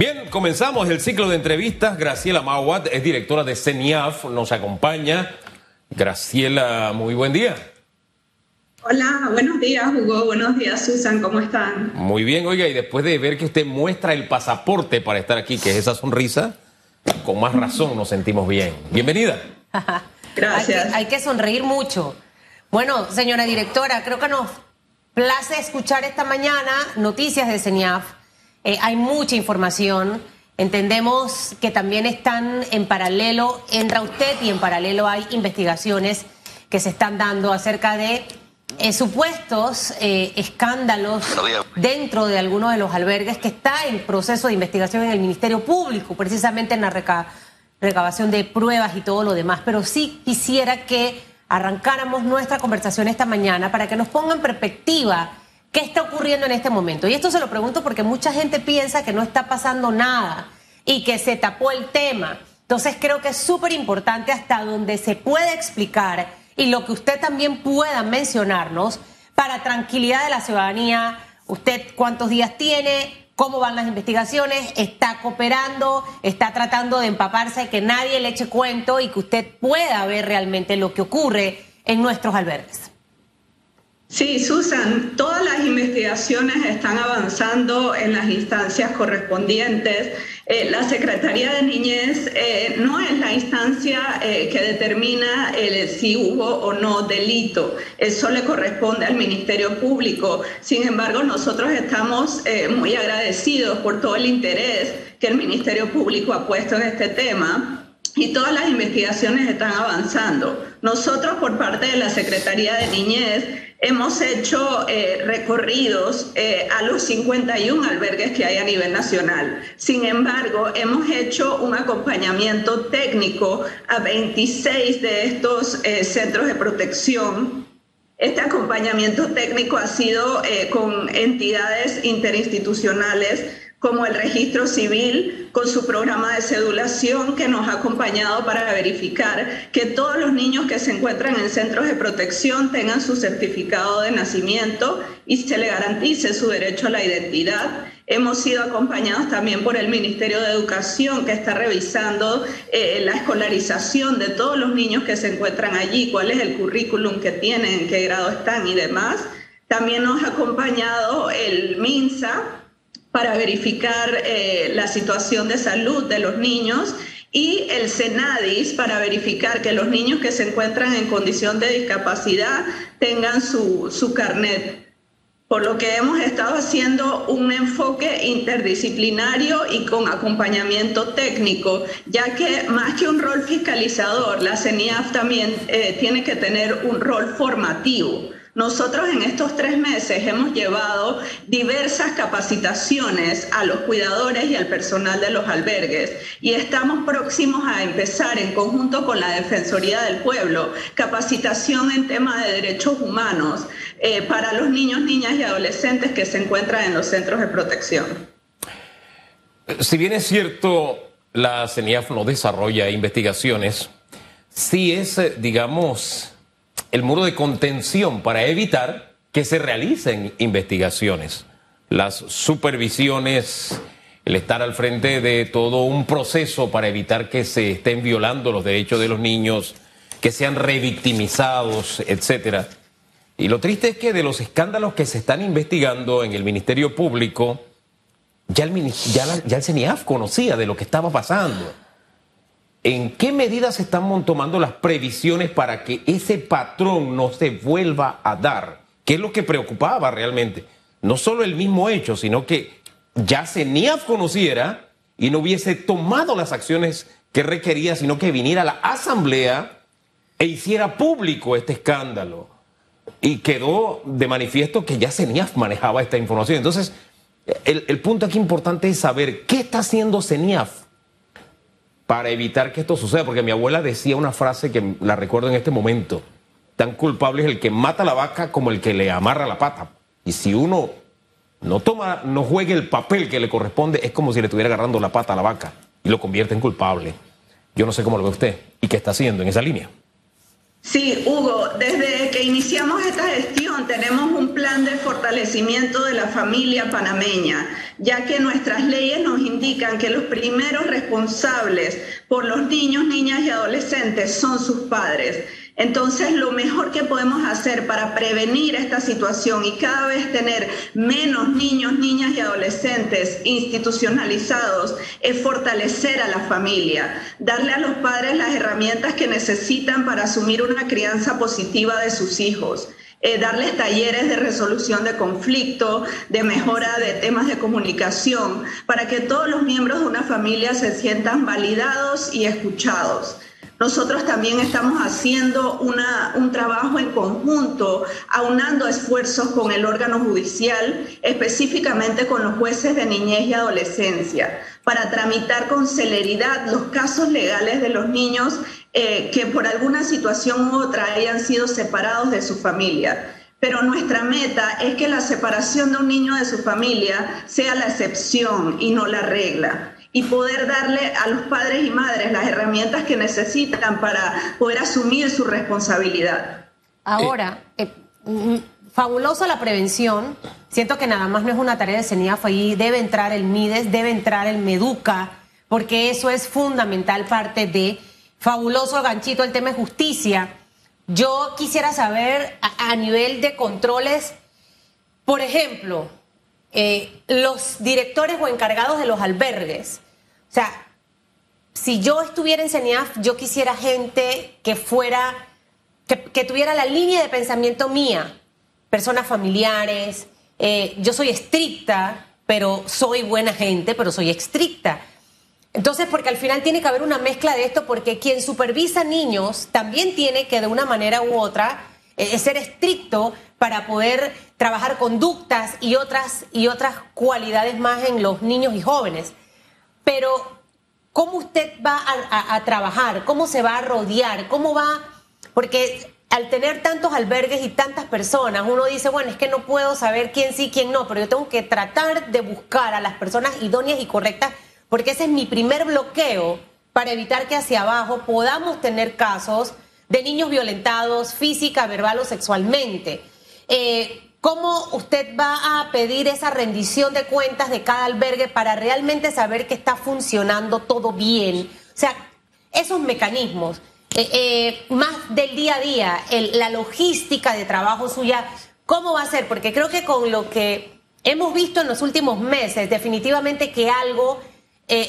Bien, comenzamos el ciclo de entrevistas. Graciela Mawat es directora de CENIAF, nos acompaña. Graciela, muy buen día. Hola, buenos días Hugo, buenos días Susan, ¿cómo están? Muy bien, oiga, y después de ver que usted muestra el pasaporte para estar aquí, que es esa sonrisa, con más razón nos sentimos bien. Bienvenida. Gracias. Hay que, sonreír mucho. Bueno, señora directora, creo que nos place escuchar esta mañana noticias de CENIAF. Eh, hay mucha información. Entendemos que también están en paralelo, entra usted y en paralelo hay investigaciones que se están dando acerca de eh, supuestos eh, escándalos dentro de algunos de los albergues que está en proceso de investigación en el Ministerio Público, precisamente en la recabación de pruebas y todo lo demás. Pero sí quisiera que arrancáramos nuestra conversación esta mañana para que nos ponga en perspectiva qué está ocurriendo en este momento. Y esto se lo pregunto porque mucha gente piensa que no está pasando nada y que se tapó el tema. Entonces creo que es súper importante hasta donde se puede explicar y lo que usted también pueda mencionarnos para tranquilidad de la ciudadanía. ¿Usted cuántos días tiene? ¿Cómo van las investigaciones? ¿Está cooperando? ¿Está tratando de empaparse que nadie le eche cuento y que usted pueda ver realmente lo que ocurre en nuestros albergues? Sí, Susan, todas las investigaciones están avanzando en las instancias correspondientes. Eh, la Secretaría de Niñez eh, no es la instancia eh, que determina si hubo o no delito. Eso le corresponde al Ministerio Público. Sin embargo, nosotros estamos muy agradecidos por todo el interés que el Ministerio Público ha puesto en este tema y todas las investigaciones están avanzando. Nosotros, por parte de la Secretaría de Niñez, hemos hecho eh, recorridos eh, a los 51 albergues que hay a nivel nacional. Sin embargo, hemos hecho un acompañamiento técnico a 26 de estos eh, centros de protección. Este acompañamiento técnico ha sido con entidades interinstitucionales como el registro civil con su programa de cedulación que nos ha acompañado para verificar que todos los niños que se encuentran en centros de protección tengan su certificado de nacimiento y se le garantice su derecho a la identidad. Hemos sido acompañados también por el Ministerio de Educación que está revisando eh, la escolarización de todos los niños que se encuentran allí, cuál es el currículum que tienen, en qué grado están y demás. También nos ha acompañado el MINSA, para verificar eh, la situación de salud de los niños y el CENADIS para verificar que los niños que se encuentran en condición de discapacidad tengan su, su carnet. Por lo que hemos estado haciendo un enfoque interdisciplinario y con acompañamiento técnico, ya que más que un rol fiscalizador, la CENIAF también eh, tiene que tener un rol formativo nosotros en estos tres meses hemos llevado diversas capacitaciones a los cuidadores y al personal de los albergues y estamos próximos a empezar en conjunto con la Defensoría del Pueblo capacitación en tema de derechos humanos eh, para los niños, niñas y adolescentes que se encuentran en los centros de protección. Si bien es cierto, la CENIAF no desarrolla investigaciones, sí es, eh, digamos, el muro de contención para evitar que se realicen investigaciones. Las supervisiones, el estar al frente de todo un proceso para evitar que se estén violando los derechos de los niños, que sean revictimizados, etcétera. Y lo triste es que de los escándalos que se están investigando en el Ministerio Público, ya el, ya, ya el CENIAF conocía de lo que estaba pasando. ¿En qué medidas se están tomando las previsiones para que ese patrón no se vuelva a dar? ¿Qué es lo que preocupaba realmente? No solo el mismo hecho, sino que ya CENIAF conociera y no hubiese tomado las acciones que requería, sino que viniera a la asamblea e hiciera público este escándalo. Y quedó de manifiesto que ya CENIAF manejaba esta información. Entonces, el, el punto aquí importante es saber qué está haciendo CENIAF para evitar que esto suceda, porque mi abuela decía una frase que la recuerdo en este momento, tan culpable es el que mata la vaca como el que le amarra la pata. Y si uno no toma, no juegue el papel que le corresponde, es como si le estuviera agarrando la pata a la vaca y lo convierte en culpable. Yo no sé cómo lo ve usted y qué está haciendo en esa línea. Sí, Hugo, desde que iniciamos esta gestión tenemos un plan de fortalecimiento de la familia panameña, ya que nuestras leyes nos indican que los primeros responsables por los niños, niñas y adolescentes son sus padres. Entonces, lo mejor que podemos hacer para prevenir esta situación y cada vez tener menos niños, niñas y adolescentes institucionalizados es fortalecer a la familia, darle a los padres las herramientas que necesitan para asumir una crianza positiva de sus hijos. Eh, darles talleres de resolución de conflicto, de mejora de temas de comunicación, para que todos los miembros de una familia se sientan validados y escuchados. Nosotros también estamos haciendo un trabajo en conjunto, aunando esfuerzos con el órgano judicial, específicamente con los jueces de niñez y adolescencia, para tramitar con celeridad los casos legales de los niños eh, que por alguna situación u otra hayan sido separados de su familia. Pero nuestra meta es que la separación de un niño de su familia sea la excepción y no la regla y poder darle a los padres y madres las herramientas que necesitan para poder asumir su responsabilidad. Ahora, eh, mm, fabulosa la prevención. Siento que nada más no es una tarea de CENIAF, ahí debe entrar el MIDES, debe entrar el MEDUCA, porque eso es fundamental parte de fabuloso ganchito el tema de justicia. Yo quisiera saber a, nivel de controles, por ejemplo, eh, los directores o encargados de los albergues. O sea, si yo estuviera en CENIAF, yo quisiera gente que fuera, que, tuviera la línea de pensamiento mía, personas familiares. Eh, yo soy estricta, pero soy buena gente, pero soy estricta. Entonces, porque al final tiene que haber una mezcla de esto, porque quien supervisa niños también tiene que de una manera u otra eh, ser estricto para poder trabajar conductas y otras, y otras cualidades más en los niños y jóvenes. Pero, ¿cómo usted va a, trabajar? ¿Cómo se va a rodear? ¿Cómo va? Porque al tener tantos albergues y tantas personas, uno dice, bueno, es que no puedo saber quién sí, quién no, pero yo tengo que tratar de buscar a las personas idóneas y correctas, porque ese es mi primer bloqueo para evitar que hacia abajo podamos tener casos de niños violentados física, verbal o sexualmente. Eh, ¿Cómo usted va a pedir esa rendición de cuentas de cada albergue para realmente saber que está funcionando todo bien? O sea, esos mecanismos, eh, eh, más del día a día, la logística de trabajo suya, ¿cómo va a ser? Porque creo que con lo que hemos visto en los últimos meses, definitivamente que algo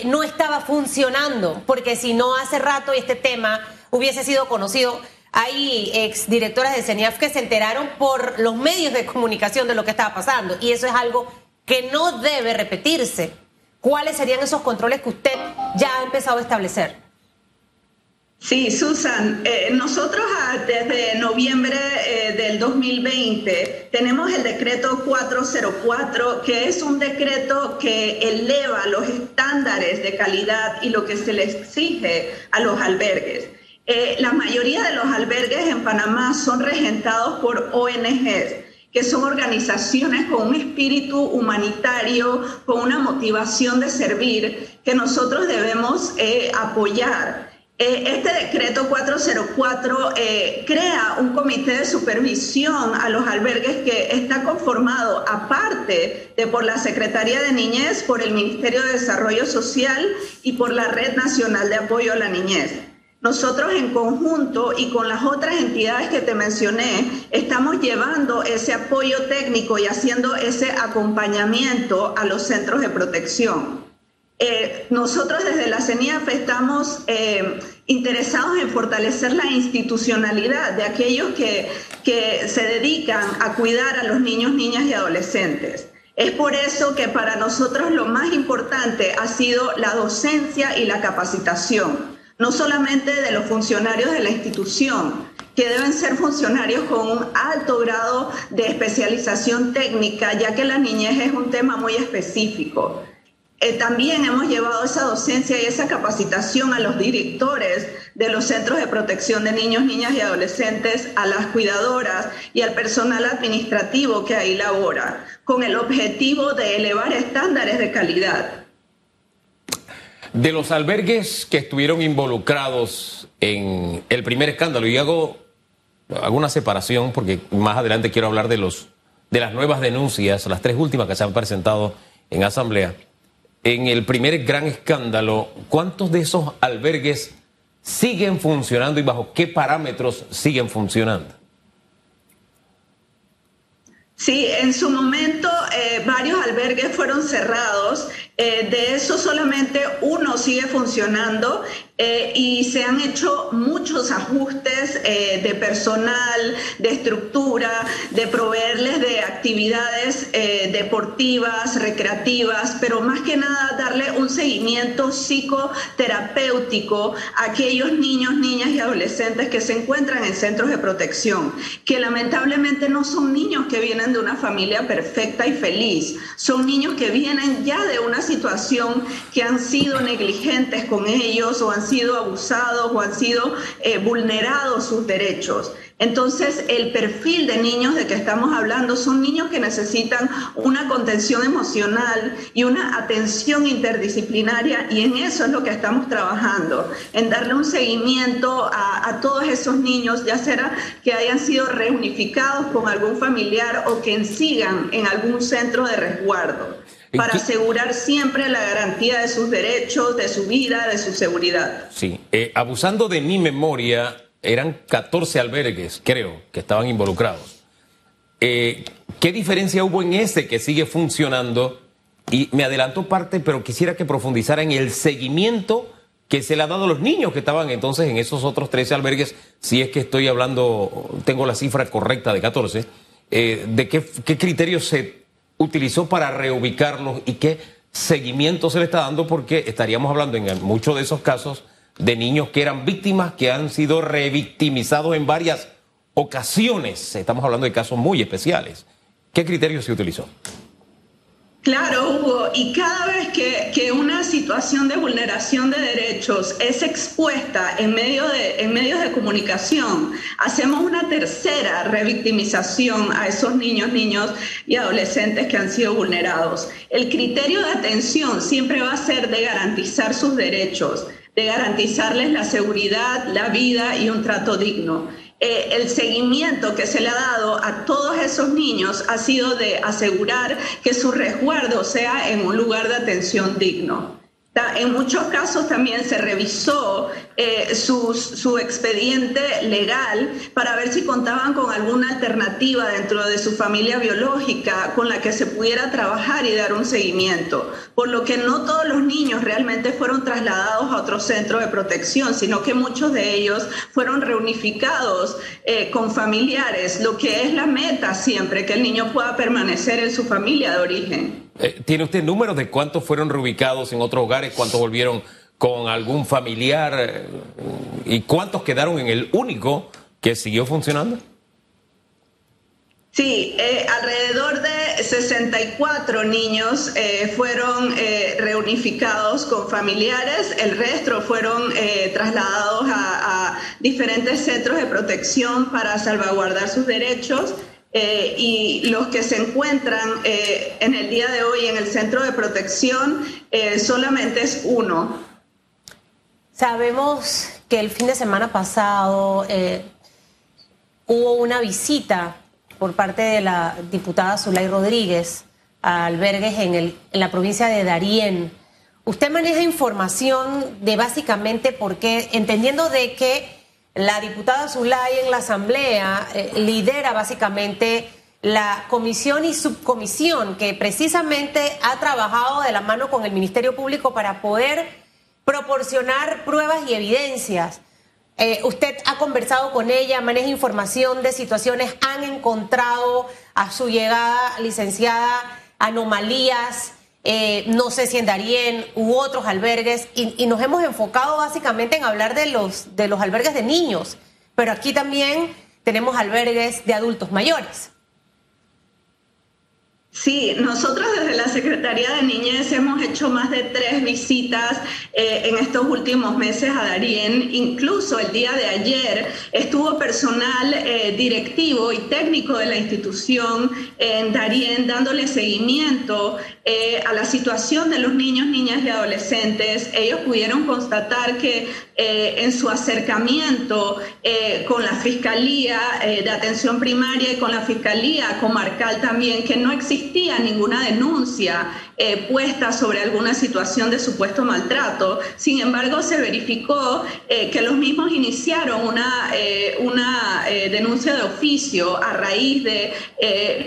no estaba funcionando, porque si no hace rato este tema hubiese sido conocido hay ex directoras de CENIAF que se enteraron por los medios de comunicación de lo que estaba pasando y eso es algo que no debe repetirse. ¿Cuáles serían esos controles que usted ya ha empezado a establecer? Sí, Susan, eh, nosotros ah, desde noviembre eh, del 2020 tenemos el decreto 404, que es un decreto que eleva los estándares de calidad y lo que se le exige a los albergues. Eh, la mayoría de los albergues en Panamá son regentados por ONGs, que son organizaciones con un espíritu humanitario, con una motivación de servir, que nosotros debemos eh, apoyar. Eh, este decreto 404 crea un comité de supervisión a los albergues que está conformado aparte de por la Secretaría de Niñez, por el Ministerio de Desarrollo Social y por la Red Nacional de Apoyo a la Niñez. Nosotros en conjunto y con las otras entidades que te mencioné, estamos llevando ese apoyo técnico y haciendo ese acompañamiento a los centros de protección. Eh, nosotros desde la CENIAF estamos eh, interesados en fortalecer la institucionalidad de aquellos que, que se dedican a cuidar a los niños, niñas y adolescentes. Es por eso que para nosotros lo más importante ha sido la docencia y la capacitación no solamente de los funcionarios de la institución, que deben ser funcionarios con un alto grado de especialización técnica, ya que la niñez es un tema muy específico. Eh, también hemos llevado esa docencia y esa capacitación a los directores de los centros de protección de niños, niñas y adolescentes, a las cuidadoras y al personal administrativo que ahí labora, con el objetivo de elevar estándares de calidad. De los albergues que estuvieron involucrados en el primer escándalo, y hago alguna separación, porque más adelante quiero hablar de los de las nuevas denuncias, las tres últimas que se han presentado en asamblea. En el primer gran escándalo, ¿cuántos de esos albergues siguen funcionando y bajo qué parámetros siguen funcionando? Sí, en su momento eh, varios albergues fueron cerrados. Eh, de eso solamente uno sigue funcionando eh, y se han hecho muchos ajustes eh, de personal, de estructura, de proveerles de actividades eh, deportivas, recreativas, pero más que nada darle un seguimiento psicoterapéutico a aquellos niños, niñas y adolescentes que se encuentran en centros de protección, que lamentablemente no son niños que vienen de una familia perfecta y feliz, son niños que vienen ya de una situación que han sido negligentes con ellos o han sido abusados o han sido eh, vulnerados sus derechos. Entonces, el perfil de niños de que estamos hablando son niños que necesitan una contención emocional y una atención interdisciplinaria y en eso es lo que estamos trabajando, en darle un seguimiento a, a todos esos niños, ya sea que hayan sido reunificados con algún familiar o que sigan en algún centro de resguardo para asegurar siempre la garantía de sus derechos, de su vida, de su seguridad. Sí, eh, abusando de mi memoria, eran 14 albergues, creo, que estaban involucrados. Eh, ¿Qué diferencia hubo en ese que sigue funcionando? Y me adelanto parte, pero quisiera que profundizara en el seguimiento que se le ha dado a los niños que estaban entonces en esos otros 13 albergues, si es que estoy hablando, tengo la cifra correcta de 14, eh, de qué, qué criterios se utilizó para reubicarlos y qué seguimiento se le está dando, porque estaríamos hablando en muchos de esos casos de niños que eran víctimas, que han sido revictimizados en varias ocasiones. Estamos hablando de casos muy especiales. ¿Qué criterio se utilizó? Claro, Hugo, y cada vez que, que, una situación de vulneración de derechos es expuesta en, medio de, en medios de comunicación, hacemos una tercera revictimización a esos niños, niños y adolescentes que han sido vulnerados. El criterio de atención siempre va a ser de garantizar sus derechos, de garantizarles la seguridad, la vida y un trato digno. Eh, el seguimiento que se le ha dado a todos esos niños ha sido de asegurar que su resguardo sea en un lugar de atención digno. En muchos casos también se revisó eh, su, expediente legal para ver si contaban con alguna alternativa dentro de su familia biológica con la que se pudiera trabajar y dar un seguimiento. Por lo que no todos los niños realmente fueron trasladados a otro centro de protección, sino que muchos de ellos fueron reunificados eh, con familiares, lo que es la meta siempre, que el niño pueda permanecer en su familia de origen. Eh, ¿Tiene usted números de cuántos fueron reubicados en otros hogares, cuántos volvieron con algún familiar eh, y cuántos quedaron en el único que siguió funcionando? Sí, eh, alrededor de 64 niños fueron reunificados con familiares, el resto fueron trasladados a, diferentes centros de protección para salvaguardar sus derechos. Eh, y los que se encuentran eh, en el día de hoy en el centro de protección eh, solamente es uno. Sabemos que el fin de semana pasado hubo una visita por parte de la diputada Zulay Rodríguez a albergues en, el, la provincia de Darién. Usted maneja información de básicamente por qué, entendiendo de que la diputada Zulay en la Asamblea eh, lidera básicamente la comisión y subcomisión que precisamente ha trabajado de la mano con el Ministerio Público para poder proporcionar pruebas y evidencias. Eh, usted ha conversado con ella, maneja información de situaciones, han encontrado a su llegada, licenciada, anomalías eh, no sé si en Darien u otros albergues, y, nos hemos enfocado básicamente en hablar de los, de los albergues de niños, pero aquí también tenemos albergues de adultos mayores. Sí, nosotros desde la Secretaría de Niñez hemos hecho más de tres visitas eh, en estos últimos meses a Darien. Incluso el día de ayer estuvo personal eh, directivo y técnico de la institución en Darien dándole seguimiento eh, a la situación de los niños, niñas y adolescentes. Ellos pudieron constatar que en su acercamiento con la Fiscalía de Atención Primaria y con la Fiscalía Comarcal también, que no existía ninguna denuncia eh, puesta sobre alguna situación de supuesto maltrato. Sin embargo, se verificó eh, que los mismos iniciaron una, eh, una denuncia de oficio a raíz de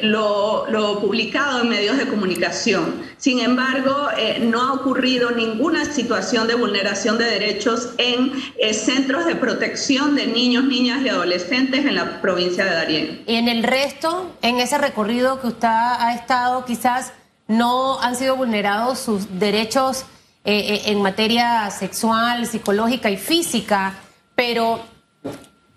lo, lo, publicado en medios de comunicación. Sin embargo, no ha ocurrido ninguna situación de vulneración de derechos en centros de protección de niños, niñas y adolescentes en la provincia de Darién. Y en el resto, en ese recorrido que usted ha estado, quizás no han sido vulnerados sus derechos eh, eh, en materia sexual, psicológica y física, pero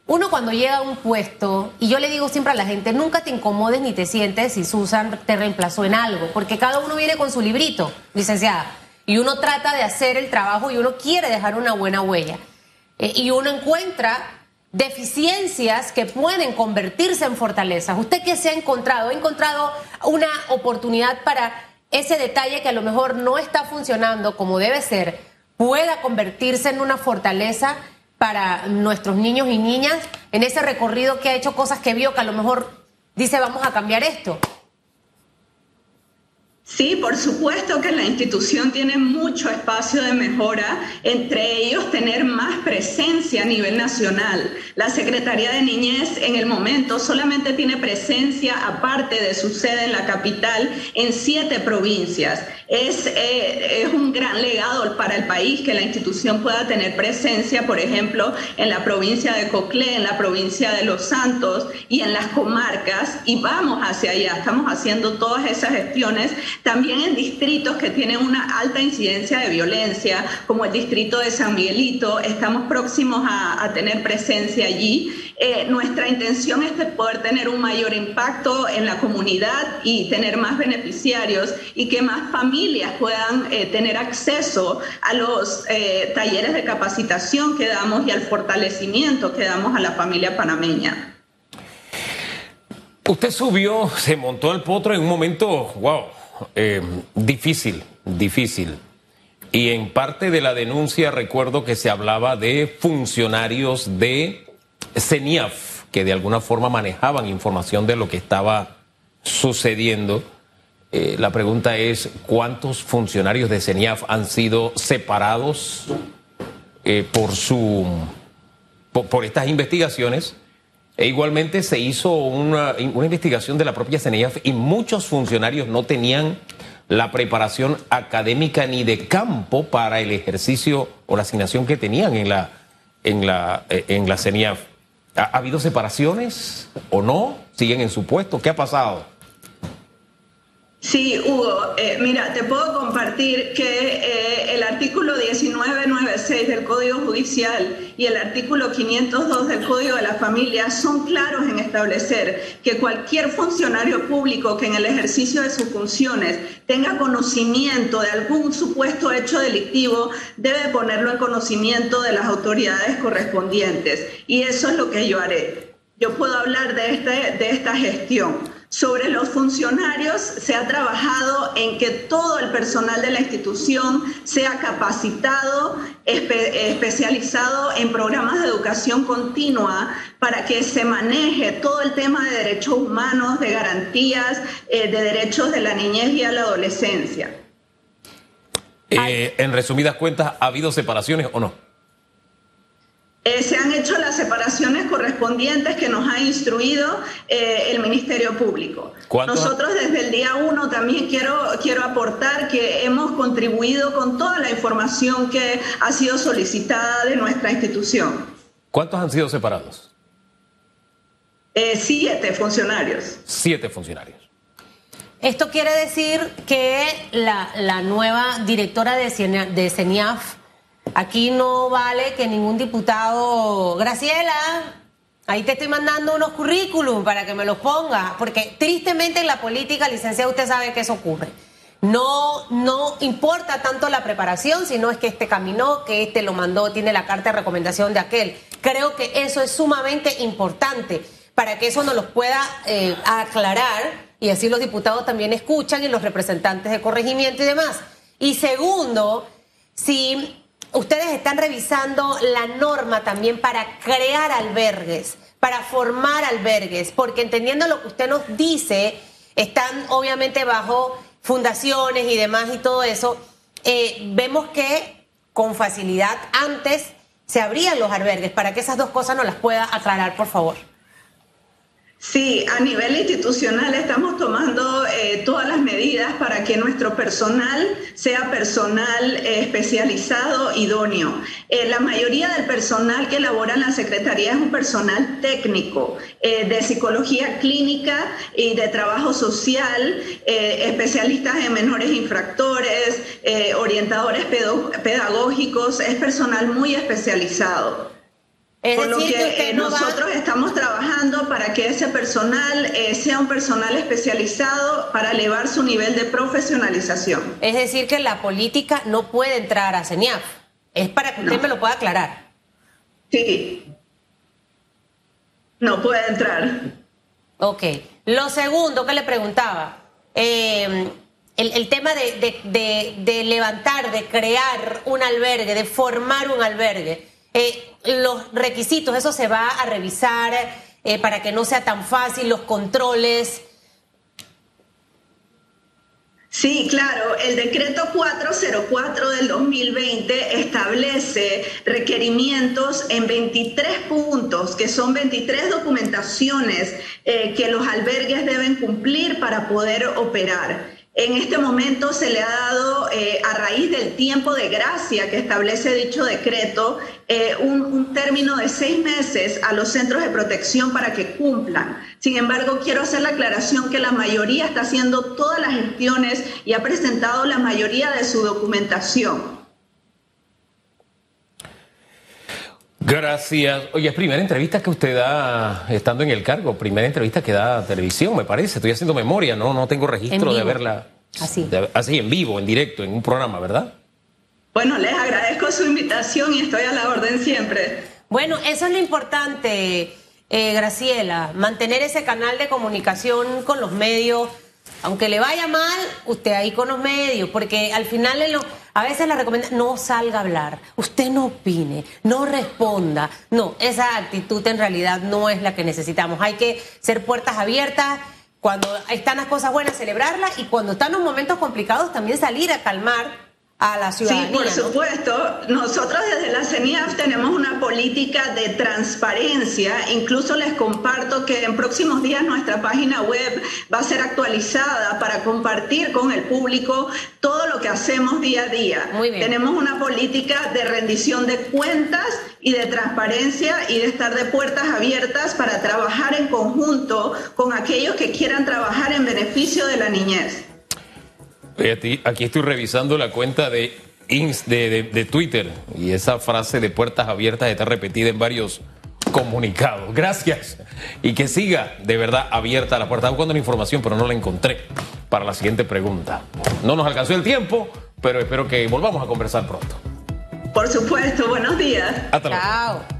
uno cuando llega a un puesto, y yo le digo siempre a la gente, nunca te incomodes ni te sientes si Susan te reemplazó en algo, porque cada uno viene con su librito, licenciada, y uno trata de hacer el trabajo y uno quiere dejar una buena huella. Eh, y uno encuentra deficiencias que pueden convertirse en fortalezas. ¿Usted qué se ha encontrado? ¿Ha encontrado una oportunidad para ese detalle que a lo mejor no está funcionando como debe ser, pueda convertirse en una fortaleza para nuestros niños y niñas en ese recorrido que ha hecho cosas que vio que a lo mejor dice vamos a cambiar esto? Sí, por supuesto que la institución tiene mucho espacio de mejora, entre ellos tener más presencia a nivel nacional. La Secretaría de Niñez en el momento solamente tiene presencia, aparte de su sede en la capital, en siete provincias. Es, eh, es un gran legado para el país que la institución pueda tener presencia, por ejemplo, en la provincia de Coclé, en la provincia de Los Santos y en las comarcas, y vamos hacia allá. Estamos haciendo todas esas gestiones también en distritos que tienen una alta incidencia de violencia, como el distrito de San Miguelito, estamos próximos a, tener presencia allí. Eh, nuestra intención es poder tener un mayor impacto en la comunidad y tener más beneficiarios y que más familias puedan eh, tener acceso a los eh, talleres de capacitación que damos y al fortalecimiento que damos a la familia panameña. Usted subió, se montó al potro en un momento, wow, eh, difícil, difícil. Y en parte de la denuncia recuerdo que se hablaba de funcionarios de CENIAF, que de alguna forma manejaban información de lo que estaba sucediendo. Eh, la pregunta es, ¿cuántos funcionarios de CENIAF han sido separados eh, por, su, por estas investigaciones? E igualmente se hizo una, investigación de la propia CNIAF y muchos funcionarios no tenían la preparación académica ni de campo para el ejercicio o la asignación que tenían en la, en la, eh, en la CENIAF. ¿Ha, habido separaciones o no? ¿Siguen en su puesto? ¿Qué ha pasado? Sí, Hugo, eh, mira, te puedo compartir que eh, el artículo 1996 del Código Judicial y el artículo 502 del Código de la Familia son claros en establecer que cualquier funcionario público que en el ejercicio de sus funciones tenga conocimiento de algún supuesto hecho delictivo debe ponerlo en conocimiento de las autoridades correspondientes. Y eso es lo que yo haré. Yo puedo hablar de, este, de esta gestión. Sobre los funcionarios se ha trabajado en que todo el personal de la institución sea capacitado, especializado en programas de educación continua para que se maneje todo el tema de derechos humanos, de garantías, eh, de derechos de la niñez y a la adolescencia. Eh, en resumidas cuentas, ¿ha habido separaciones o no? Eh, se han hecho las separaciones correspondientes que nos ha instruido eh, el Ministerio Público. Nosotros desde el día uno también quiero, quiero aportar que hemos contribuido con toda la información que ha sido solicitada de nuestra institución. ¿Cuántos han sido separados? Eh, siete funcionarios. Siete funcionarios. Esto quiere decir que la, la nueva directora de, de CENIAF Aquí no vale que ningún diputado, Graciela, Ahí te estoy mandando unos currículum para que me los ponga, porque tristemente en la política, licenciado, usted sabe que eso ocurre. No, no importa tanto la preparación, sino es que este caminó, que este lo mandó, tiene la carta de recomendación de aquel. Creo que eso es sumamente importante para que eso nos lo pueda eh, aclarar y así los diputados también escuchan y los representantes de corregimiento y demás. Y segundo, si ustedes están revisando la norma también para crear albergues, para formar albergues, porque entendiendo lo que usted nos dice, están obviamente bajo fundaciones y demás y todo eso, eh, vemos que con facilidad antes se abrían los albergues, para que esas dos cosas nos las pueda aclarar, por favor. Sí, a nivel institucional estamos tomando eh, todas las medidas para que nuestro personal sea personal eh, especializado, idóneo. Eh, la mayoría del personal que labora en la Secretaría es un personal técnico de psicología clínica y de trabajo social, especialistas en menores infractores, orientadores pedagógicos, es personal muy especializado. Por lo que, nosotros estamos trabajando para que ese personal eh, sea un personal especializado para elevar su nivel de profesionalización. Es decir, que la política no puede entrar a CENIAF. Es para que usted me lo pueda aclarar. Sí. No puede entrar. Ok. Lo segundo que le preguntaba, eh, el, tema de, de levantar, de crear un albergue, de formar un albergue. Eh, los requisitos, eso se va a revisar eh, para que no sea tan fácil, los controles. Sí, claro, el decreto 404 del 2020 establece requerimientos en 23 puntos, que son 23 documentaciones eh, que los albergues deben cumplir para poder operar. En este momento se le ha dado, eh, a raíz del tiempo de gracia que establece dicho decreto, eh, un, término de seis meses a los centros de protección para que cumplan. Sin embargo, quiero hacer la aclaración que la mayoría está haciendo todas las gestiones y ha presentado la mayoría de su documentación. Gracias. Oye, es primera entrevista que usted da estando en el cargo, primera entrevista que da televisión, me parece. Estoy haciendo memoria, no, no tengo registro de haberla. Así. así, en vivo, en directo, en un programa, ¿verdad? Bueno, les agradezco su invitación y estoy a la orden siempre. Bueno, eso es lo importante, eh, Graciela, mantener ese canal de comunicación con los medios aunque le vaya mal, usted ahí con los medios, porque al final a veces le recomienda no salga a hablar, usted no opine, no responda. No, esa actitud en realidad no es la que necesitamos. Hay que ser puertas abiertas. Cuando están las cosas buenas, celebrarlas y cuando están los momentos complicados, también salir a calmar a la ciudadanía. Sí, por supuesto. Nosotros desde la CENIAF tenemos una política de transparencia. Incluso les comparto que en próximos días nuestra página web va a ser actualizada para compartir con el público todo lo que hacemos día a día. Muy bien. Tenemos una política de rendición de cuentas y de transparencia y de estar de puertas abiertas para trabajar en conjunto con aquellos que quieran trabajar en beneficio de la niñez. Aquí estoy revisando la cuenta de, de, Twitter y esa frase de puertas abiertas está repetida en varios comunicados. Gracias. Y que siga de verdad abierta la puerta. Estaba buscando la información, pero no la encontré para la siguiente pregunta. No nos alcanzó el tiempo, pero espero que volvamos a conversar pronto. Por supuesto, buenos días. Hasta luego. Chao.